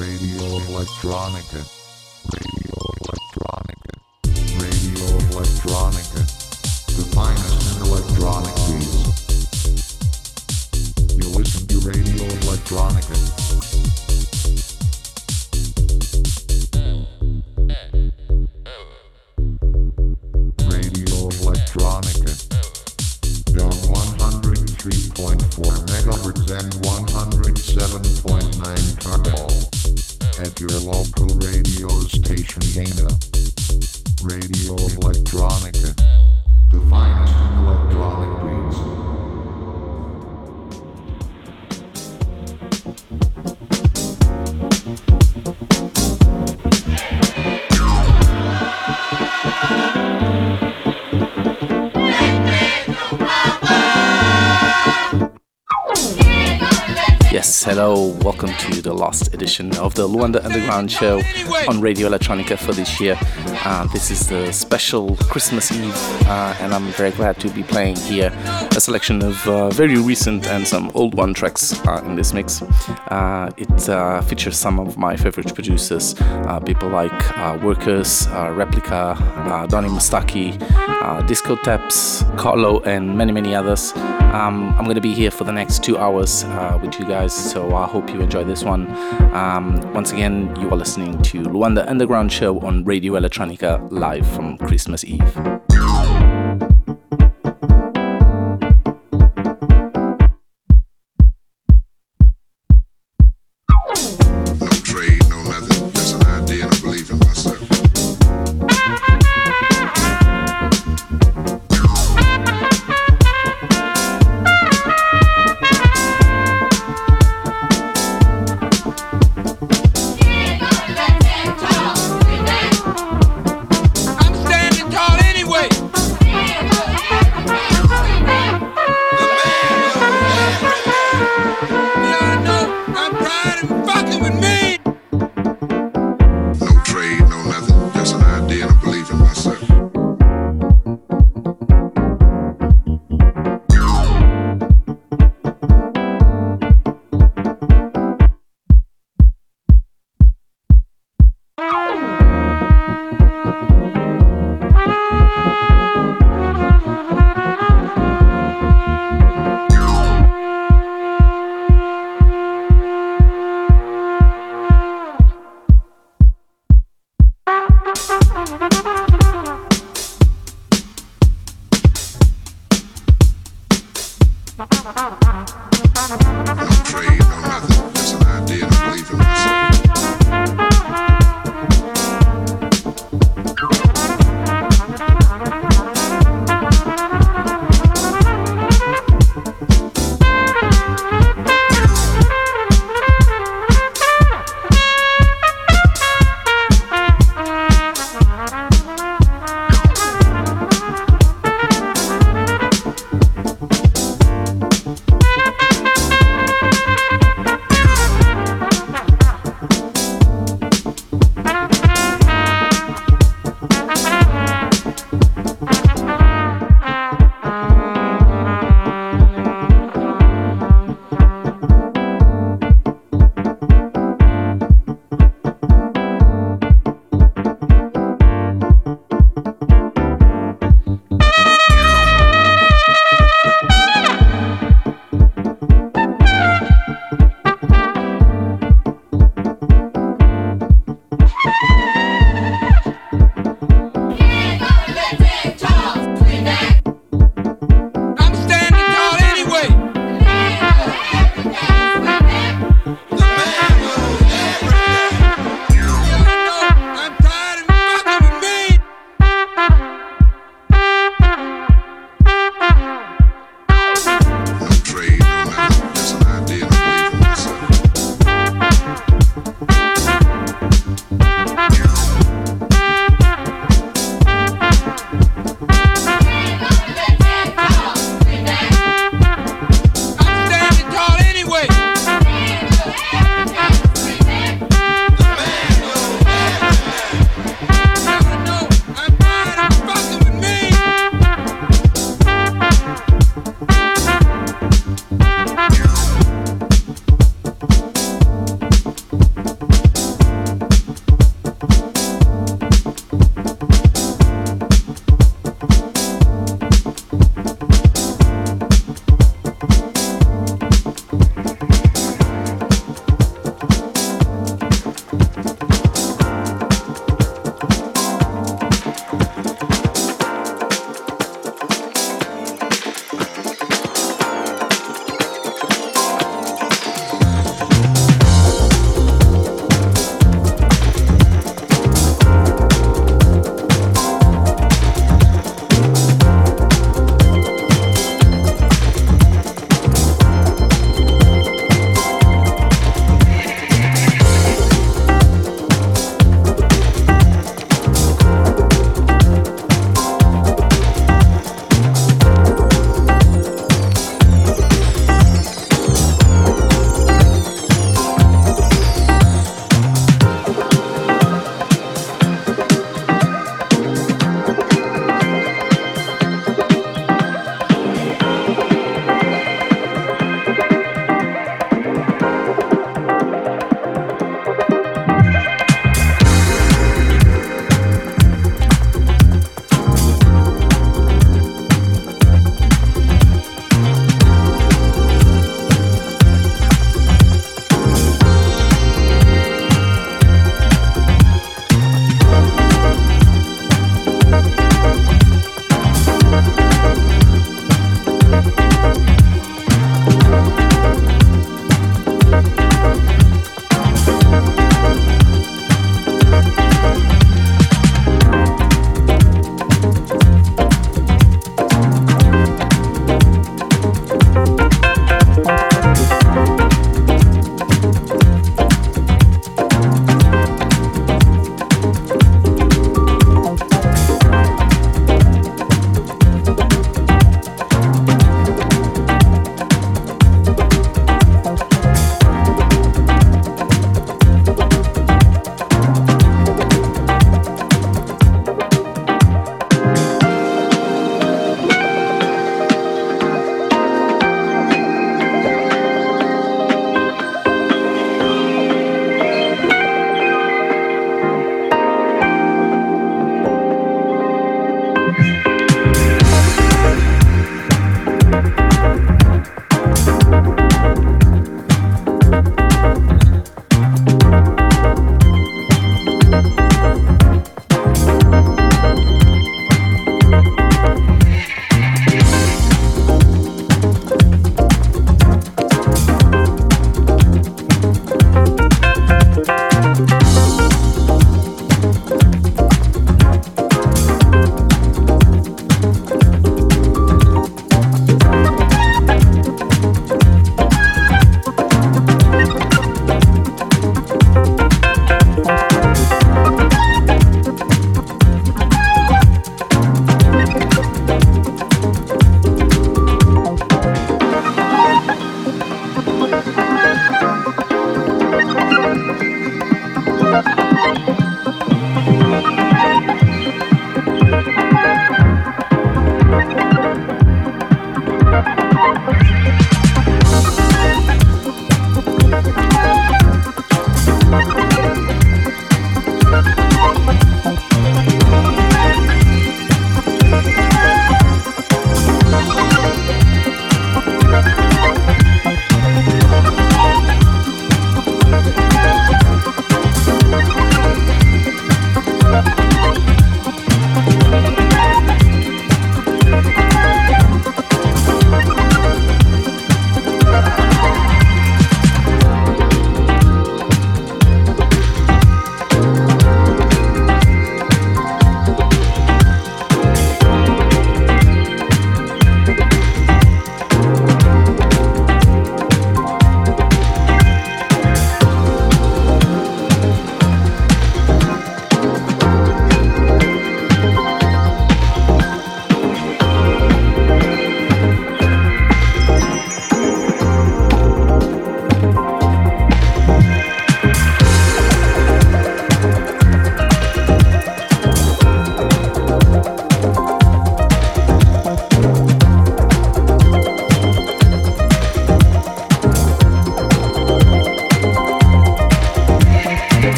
Radio Electronica. Edition of the Luanda Underground Show on Radio Electronica for this year. Uh, this is the special Christmas Eve, uh, and I'm very glad to be playing here a selection of uh, very recent and some old one tracks uh, in this mix. Uh, it uh, features some of my favorite producers, uh, people like uh, Workerz, uh, Replika, uh, Donnie Moustaki, uh, Discoteps, Carlo, and many, many others. Um, I'm going to be here for the next two hours uh, with you guys, so I hope you enjoy this one. Um, once again, you are listening to Luanda Underground Show on Radio Electronica live from Christmas Eve.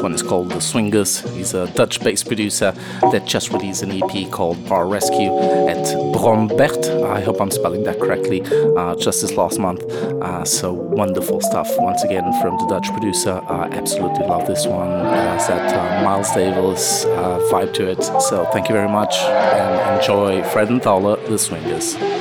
This one is called The Swingers. He's a Dutch based producer that just released an EP called Bar Rescue at Brombert. I hope I'm spelling that correctly, uh, just this last month. Uh, so wonderful stuff once again from the Dutch producer. I absolutely love this one. It has that uh, Miles Davis uh, vibe to it. So thank you very much and enjoy Freudenthaler, The Swingers.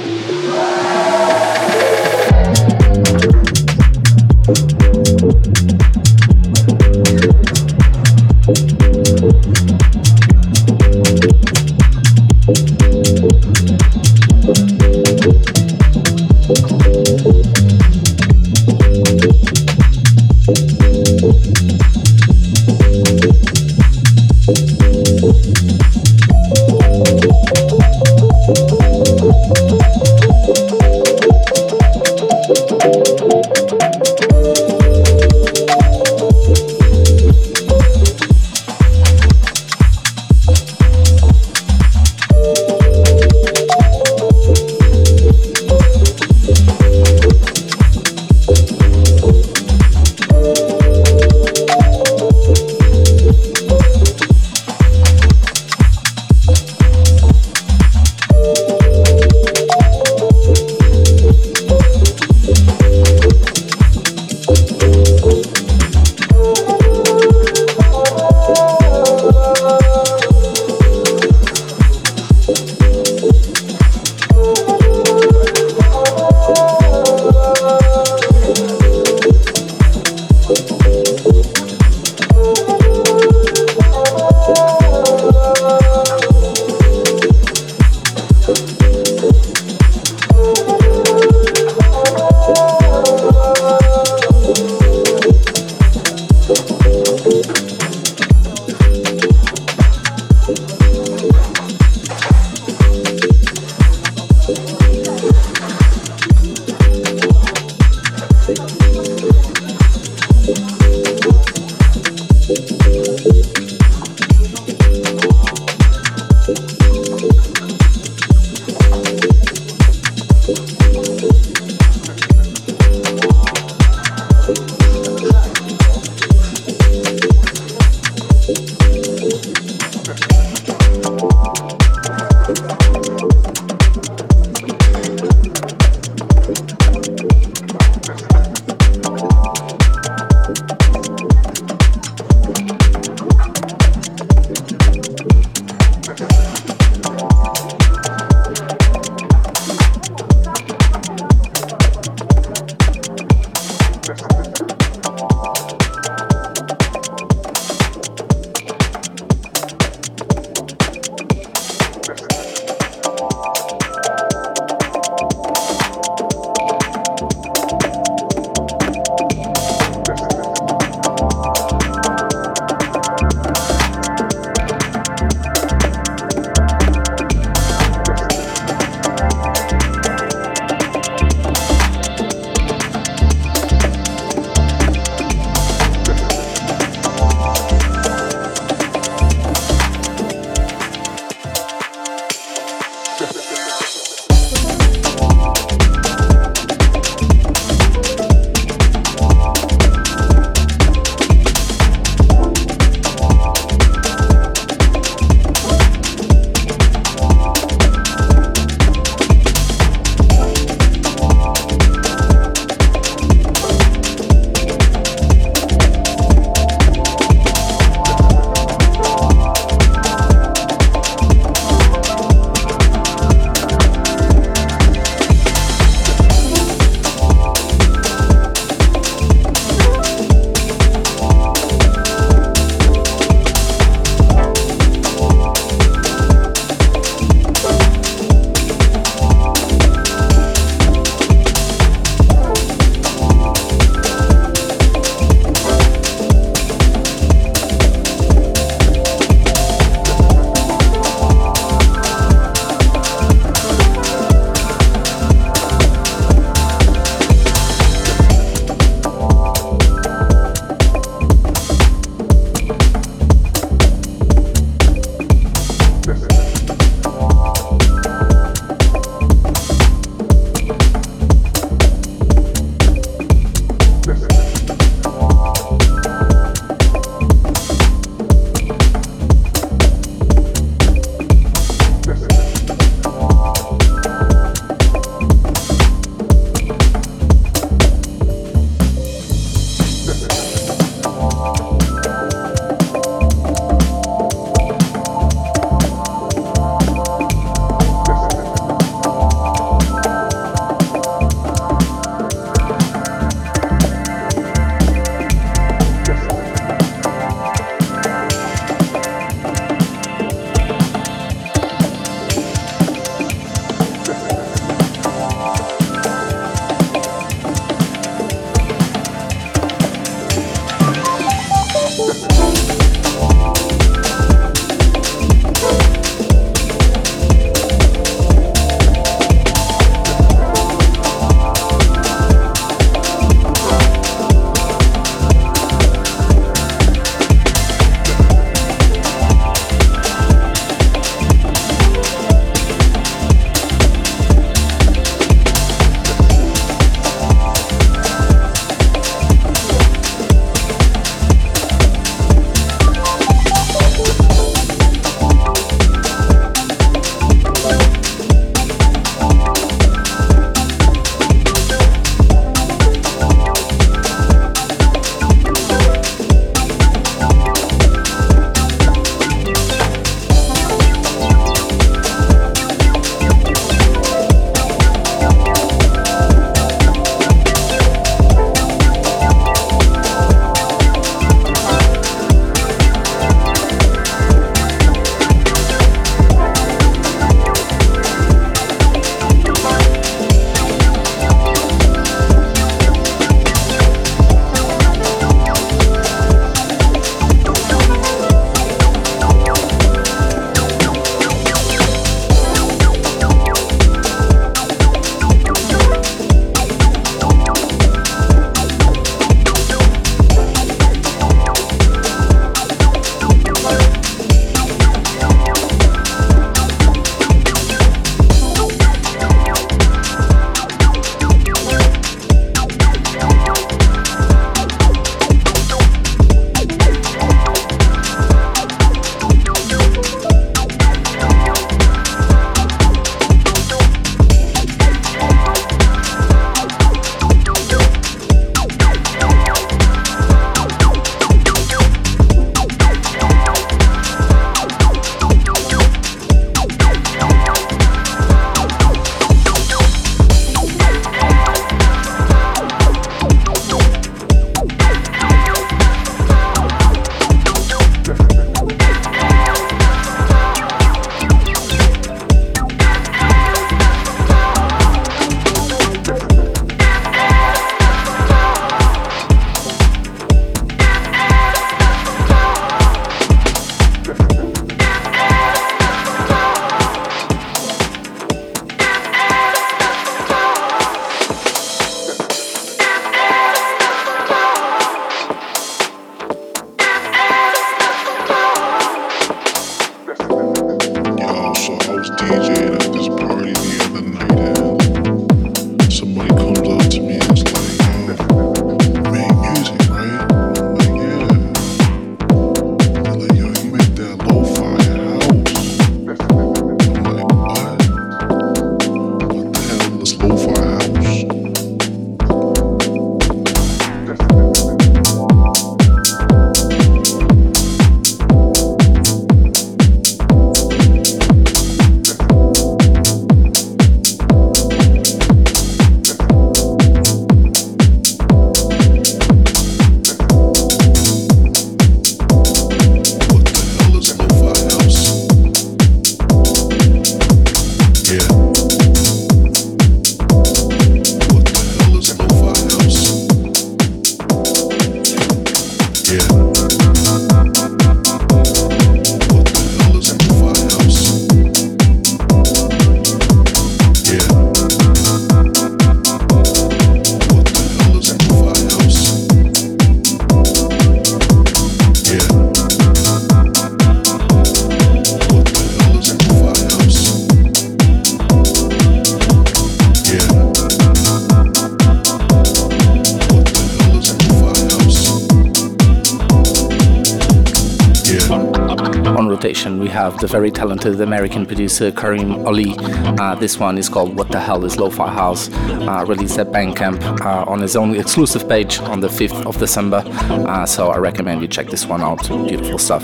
Have the very talented American producer Kareem Ali. Uh, this one is called What the Hell is Lo-Fi House, uh, released at Bandcamp uh, on his own exclusive page on the 5th of December. Uh, so I recommend you check this one out. Beautiful stuff.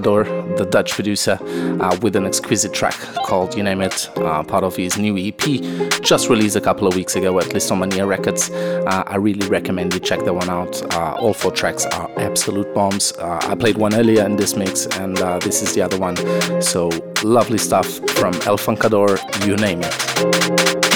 The Dutch producer, uh, with an exquisite track called You Name It, uh, part of his new EP, just released a couple of weeks ago at Lisztomania Records. Uh, I really recommend you check that one out. Uh, all four tracks are absolute bombs. Uh, I played one earlier in this mix, and uh, this is the other one. So lovely stuff from El Funkador, You Name It.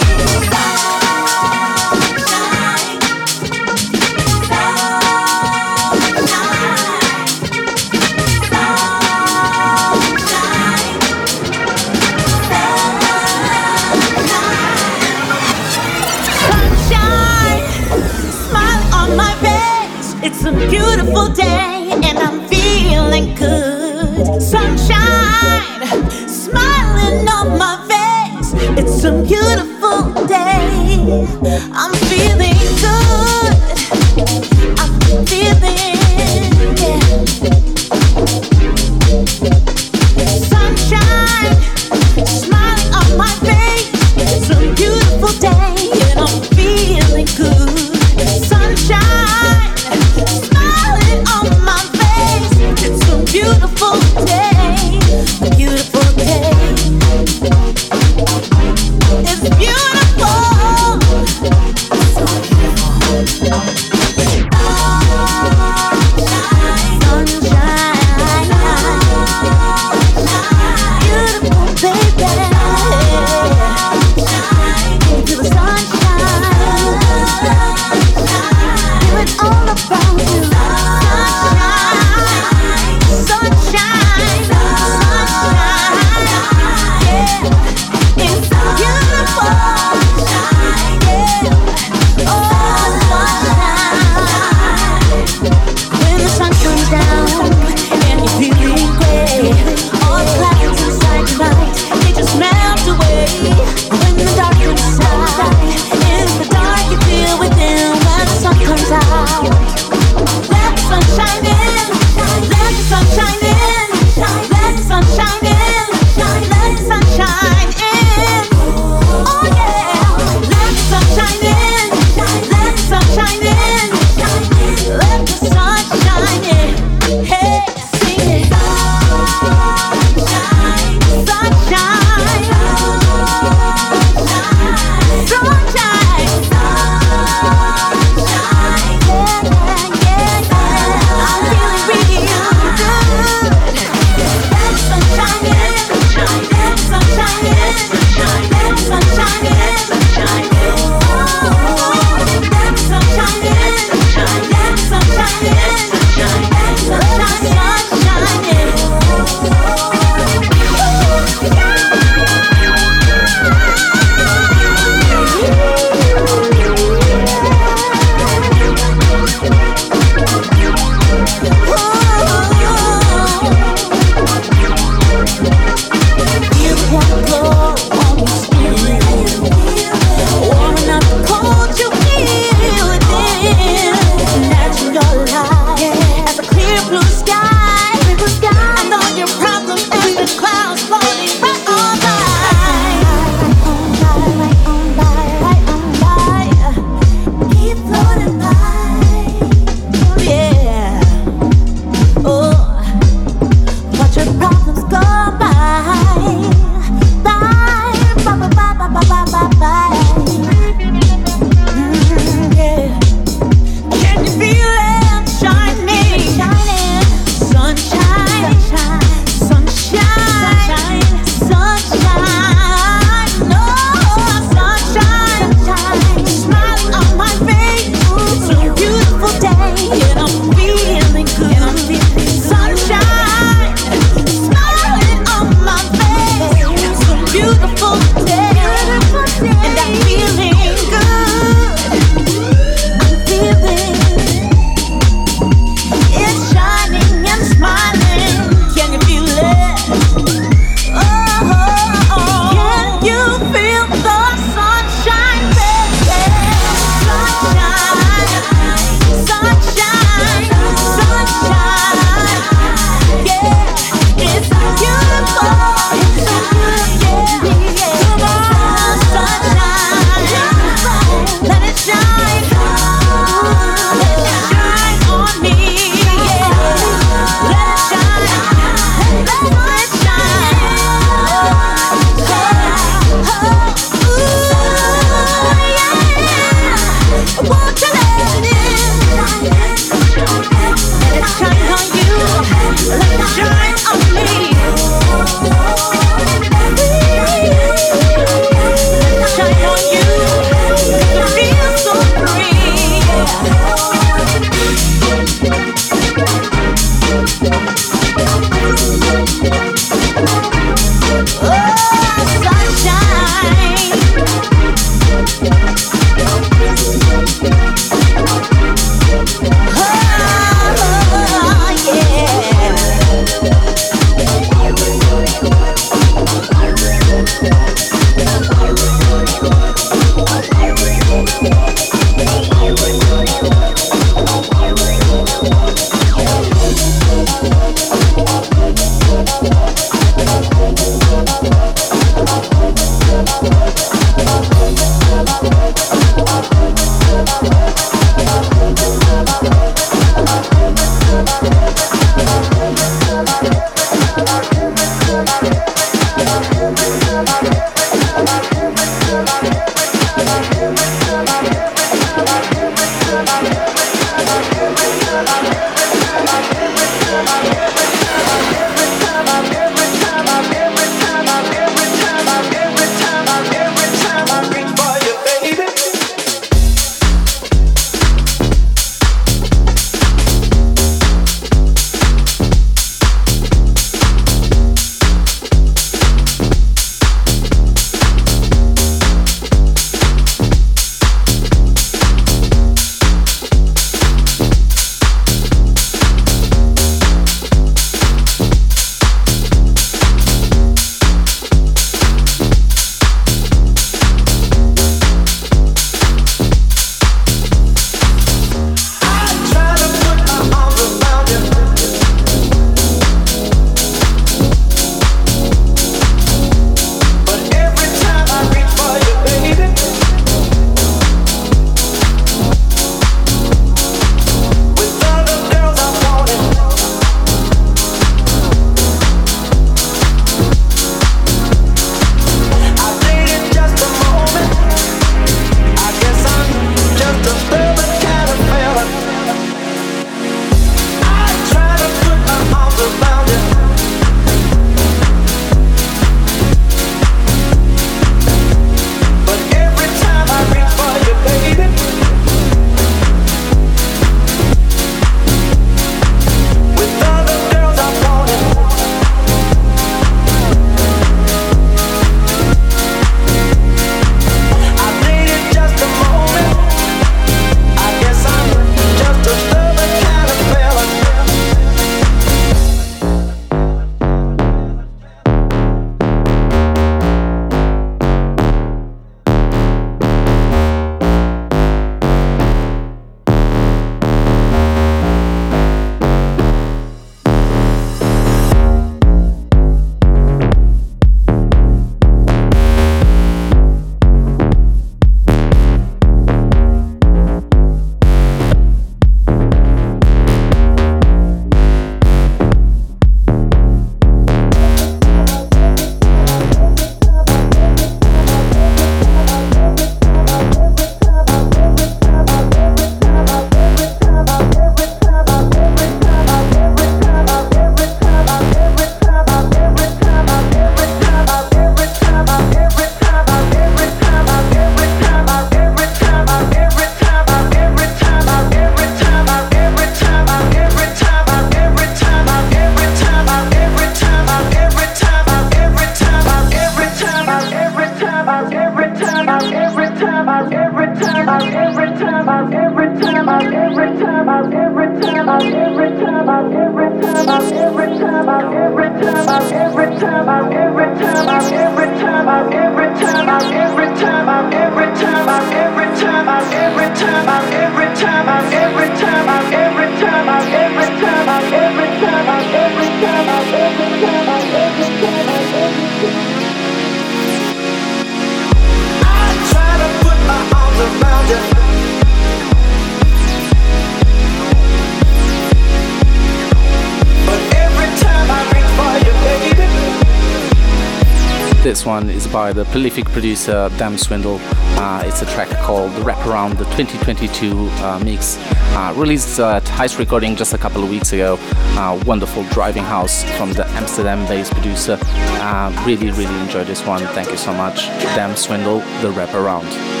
Prolific producer Dam Swindle. Uh, it's a track called The Wraparound, the 2022 uh, mix. Uh, released at Heist Recording just a couple of weeks ago. Uh, wonderful driving house from the Amsterdam based producer. Uh, really, really enjoyed this one. Thank you so much. Dam Swindle, The Wraparound. We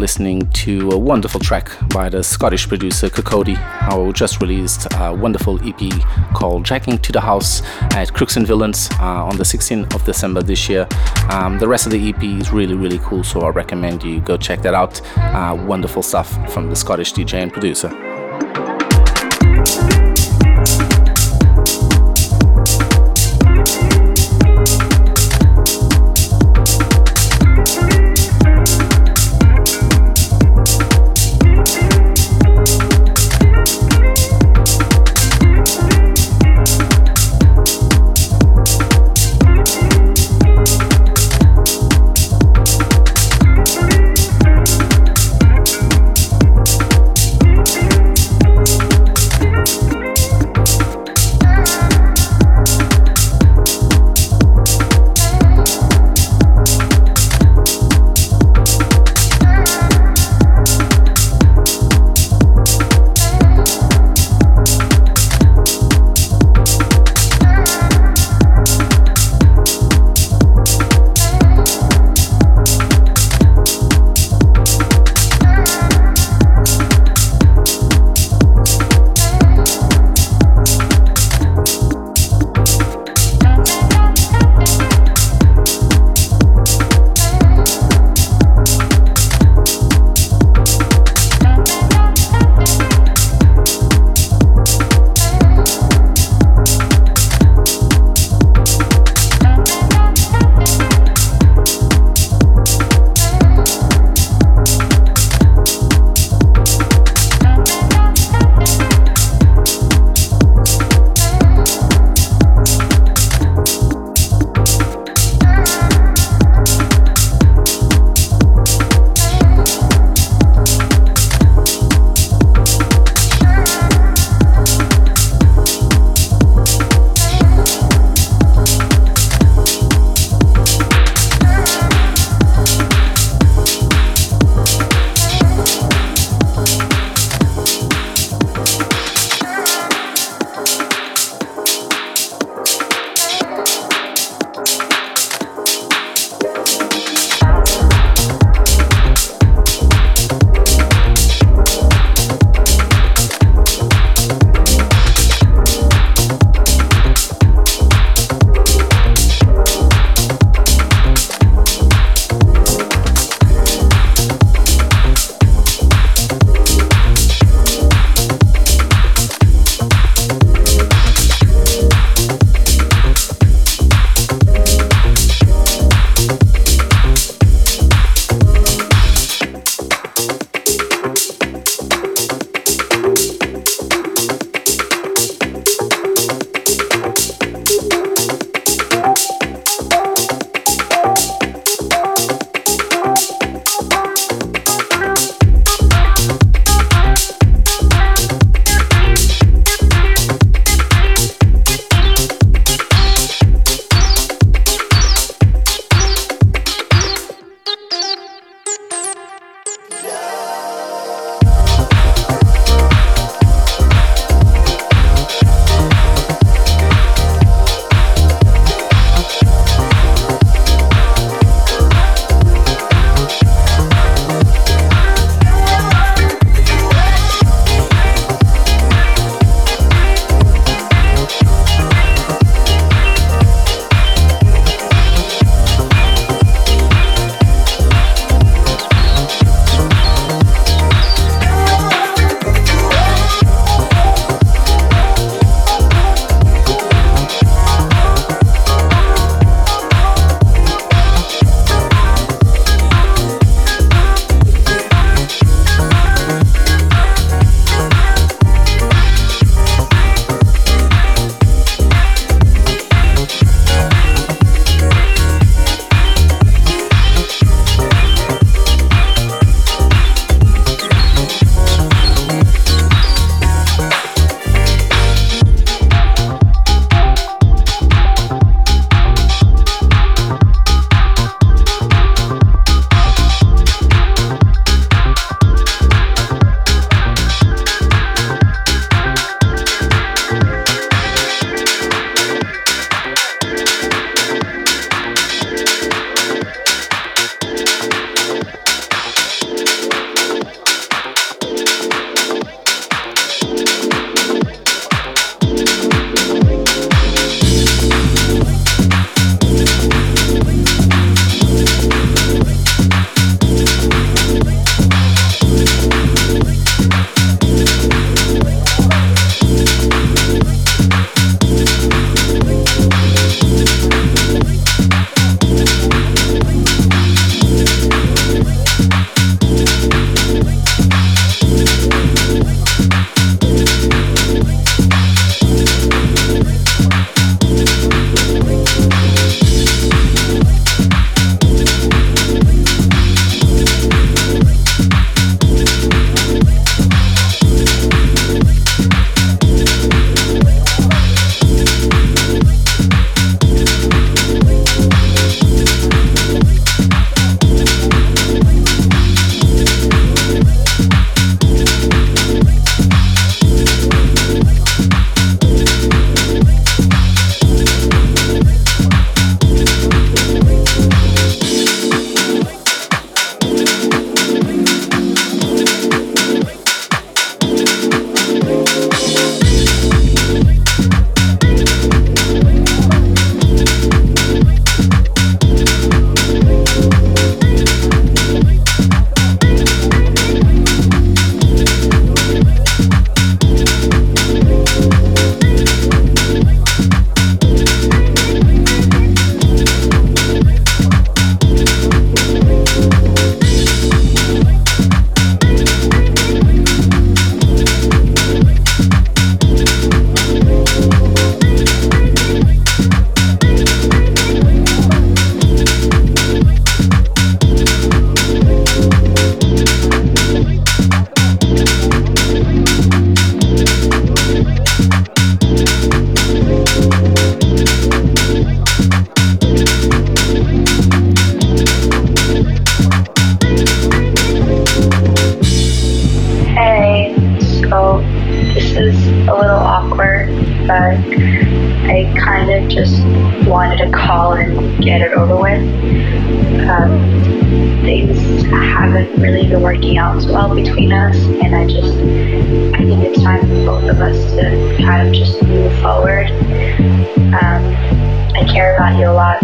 listening to a wonderful track by the Scottish producer Kokode, who just released a wonderful EP called Jacking to the House at Crooks and Villains uh, on the 16th of December this year. Um, the rest of the EP is really, really cool, so I recommend you go check that out. Uh, wonderful stuff from the Scottish DJ and producer.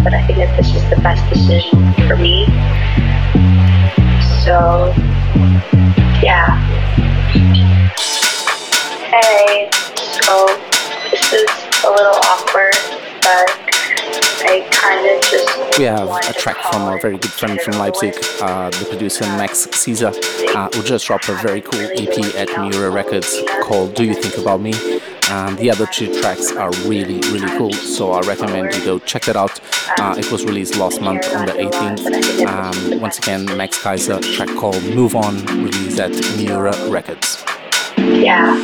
But I think that this is the best decision for me. So, yeah. Hey, so this is a little awkward, but I kind of just. We have a track from a very good friend from Leipzig, uh, the producer Max Caesar, uh, who just dropped a very cool EP at Miura Records called Do You Think About Me? And the other two tracks are really, really cool, so I recommend you go check that out. Uh, it was released last month on the 18th. Um, once again, Max Caesar, track called Move On, released at Miura Records. Yeah.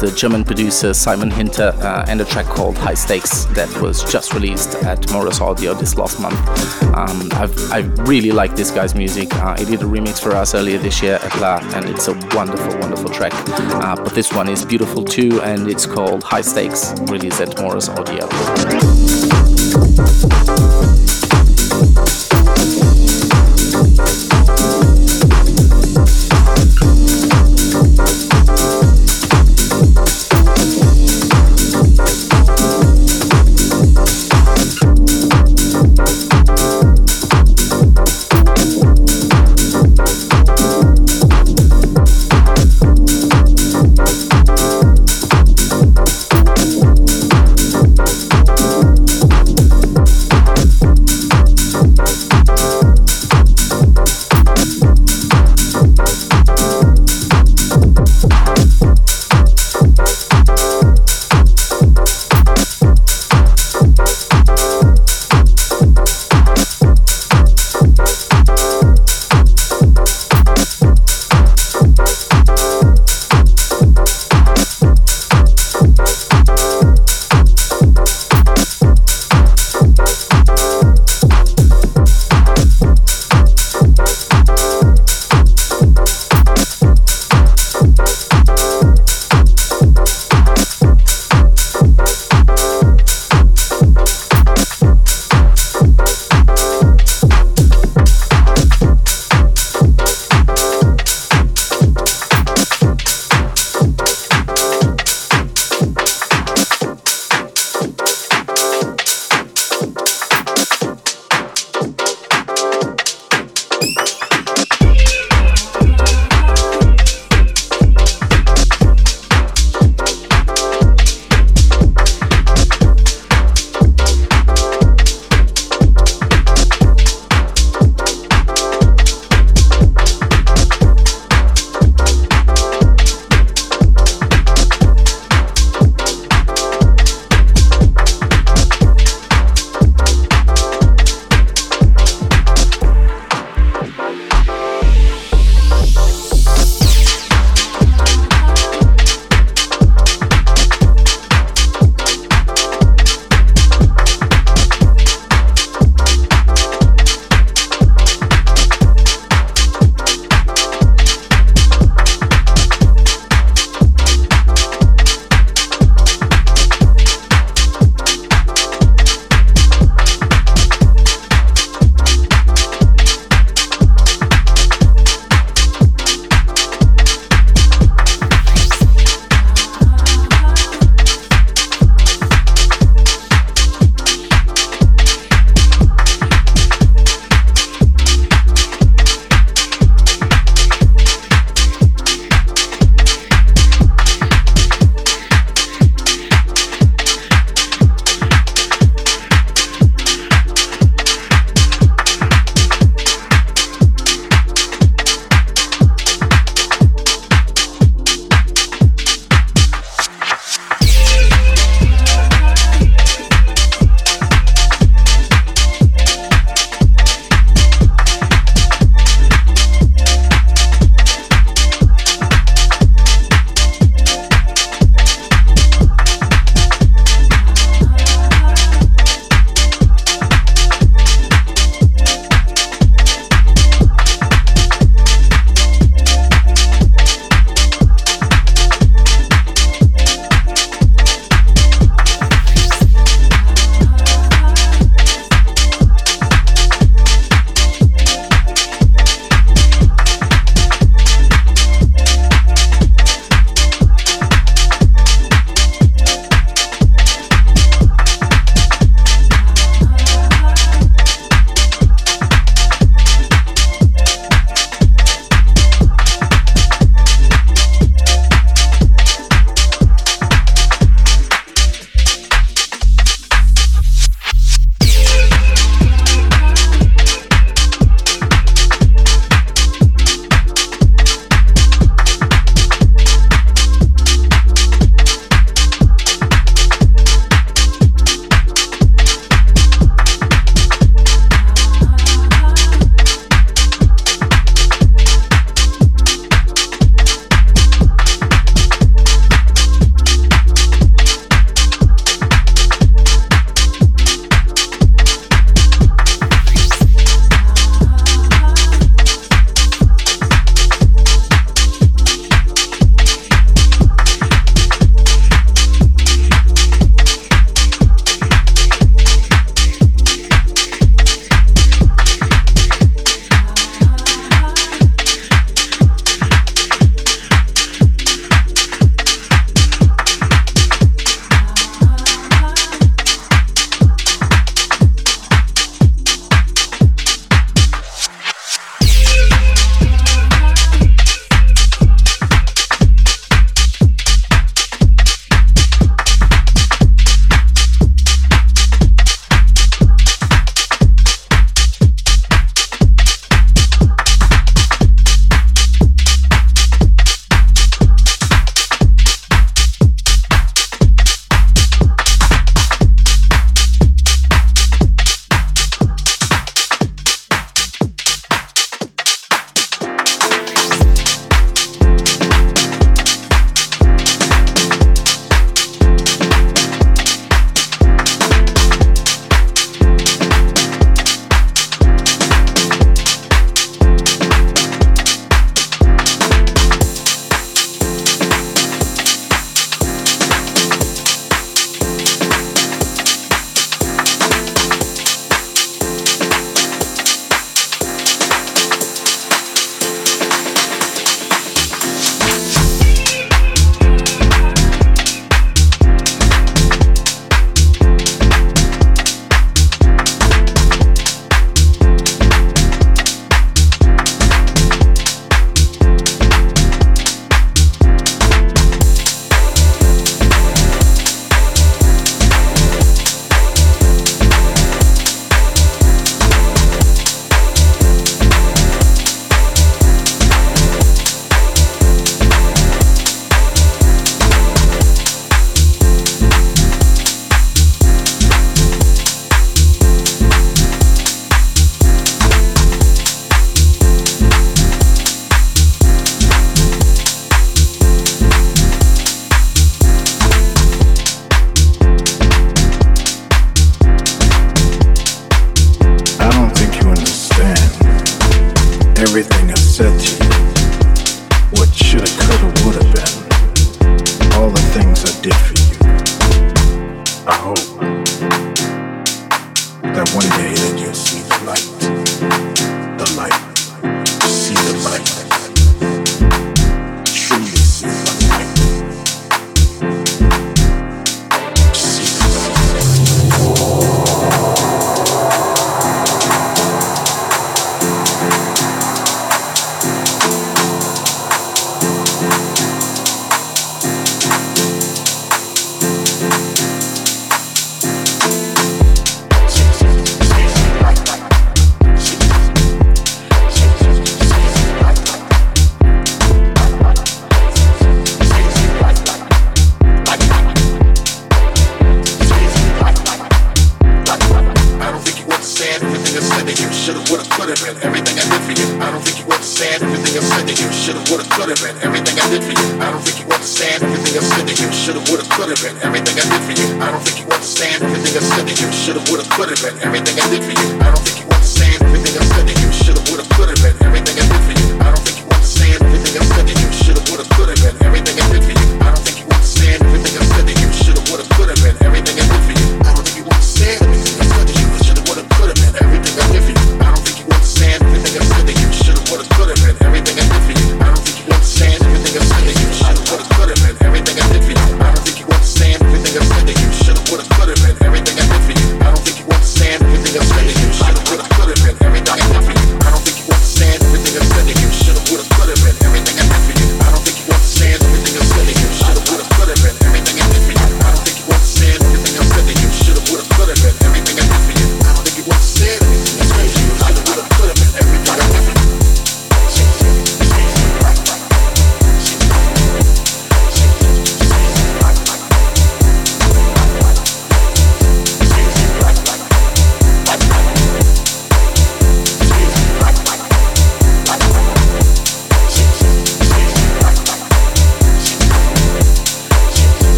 The German producer Simon Hinter uh, and a track called High Stakes that was just released at Morris Audio this last month. Um, i really like this guy's music. Uh, he did a remix for us earlier this year at La, and it's a wonderful, wonderful track. Uh, but this one is beautiful too, and it's called High Stakes, released at Morris Audio.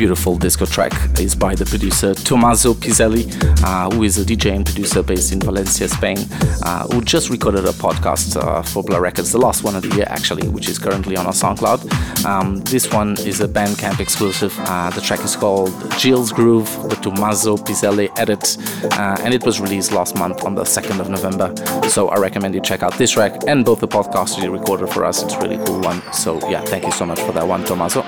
Beautiful disco track is by the producer Tommaso Pizzelli, uh, who is a DJ and producer based in Valencia, Spain, uh, who just recorded a podcast uh, for Blur Records, the last one of the year actually, which is currently on our SoundCloud. Um, this one is a Bandcamp exclusive. Uh, the track is called Gil's Groove, the Tommaso Pizzelli edit, uh, and it was released last month on the 2nd of November. So I recommend you check out this track and both the podcasts you recorded for us. It's a really cool one. So yeah, thank you so much for that one, Tommaso.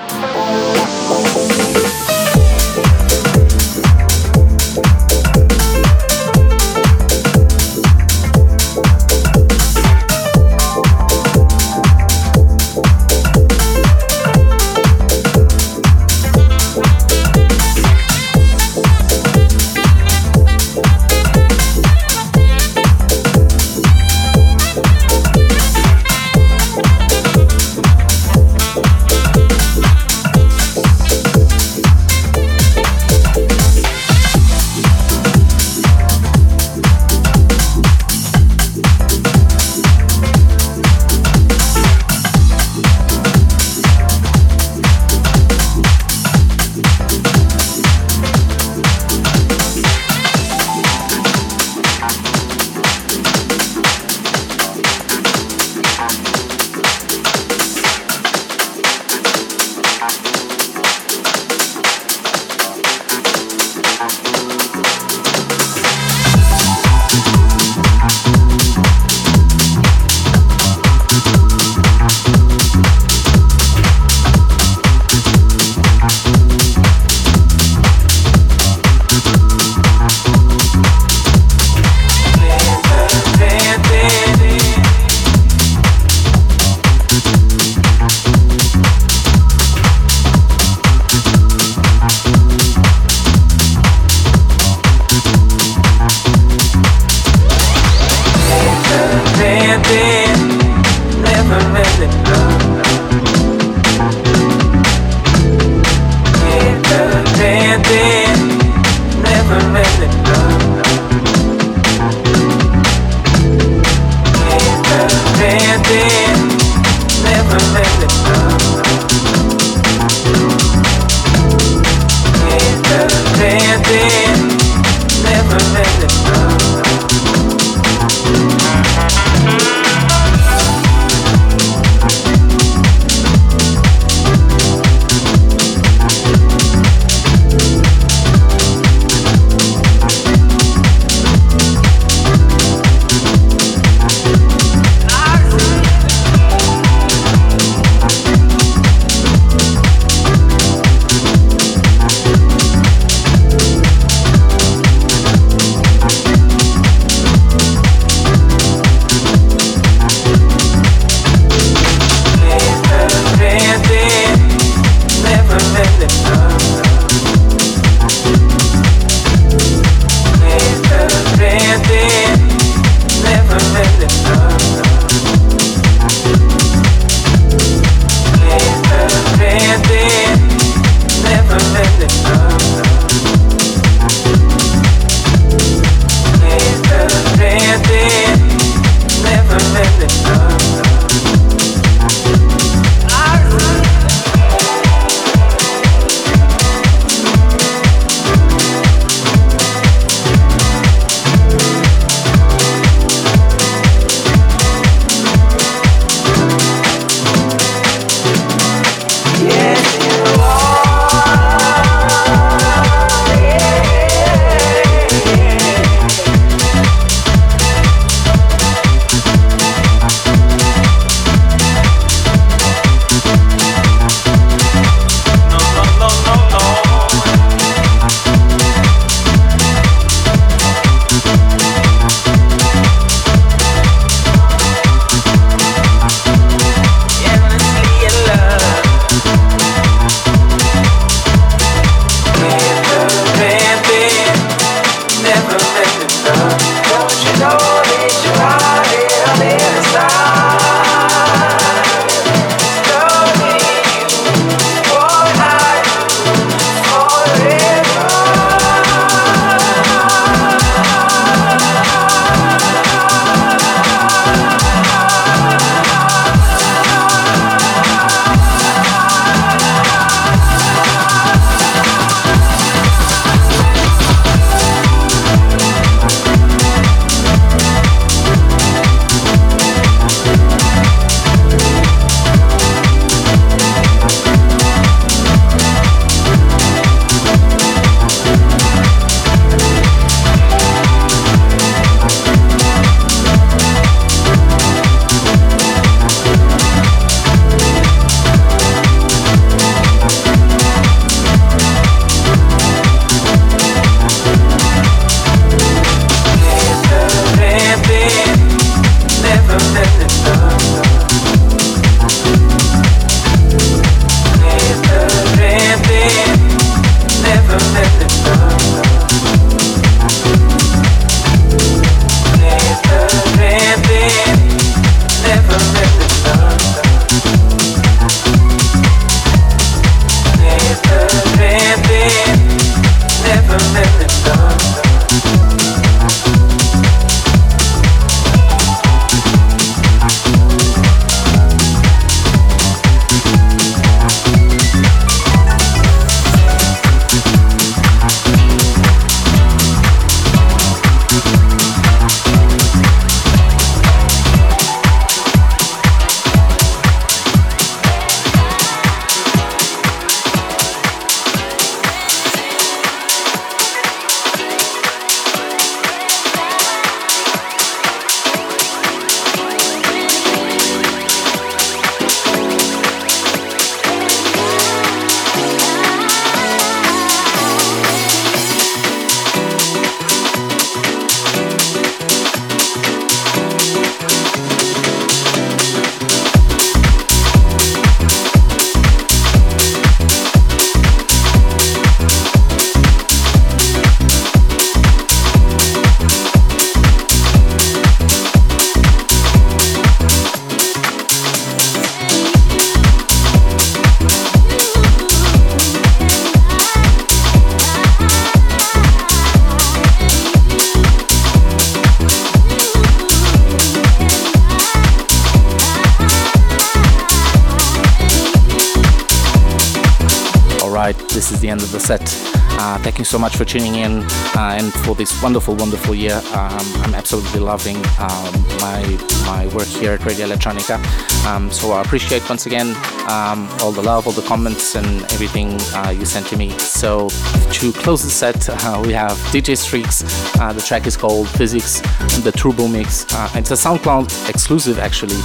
So much for tuning in uh, and for this wonderful, wonderful year. Um, I'm absolutely loving um, my my work here at Radio Electronica. Um, so I appreciate once again um, all the love, all the comments, and everything uh, you sent to me. So to close the set, uh, we have DJ Streaks. Uh, the track is called Physics, the Turbo Mix. Uh, it's a SoundCloud exclusive, actually,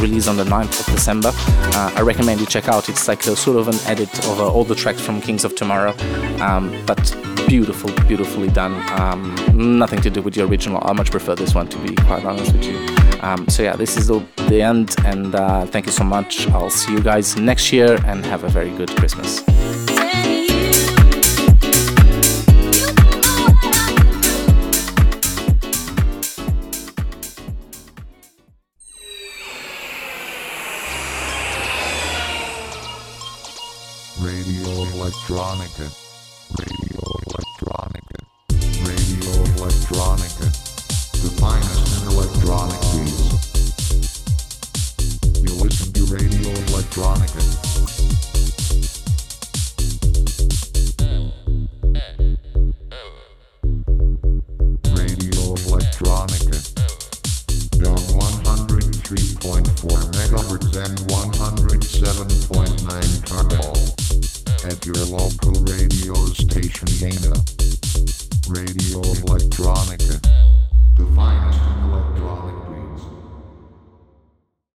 released on the 9th of December. I recommend you check out. It's like a sort of an edit of all the tracks from Kings of Tomorrow. Um, but beautiful, beautifully done. Um, nothing to do with the original. I much prefer this one, to be quite honest with you. Um, so yeah, this is the, the end, and uh, thank you so much. I'll see you guys next year, and have a very good Christmas.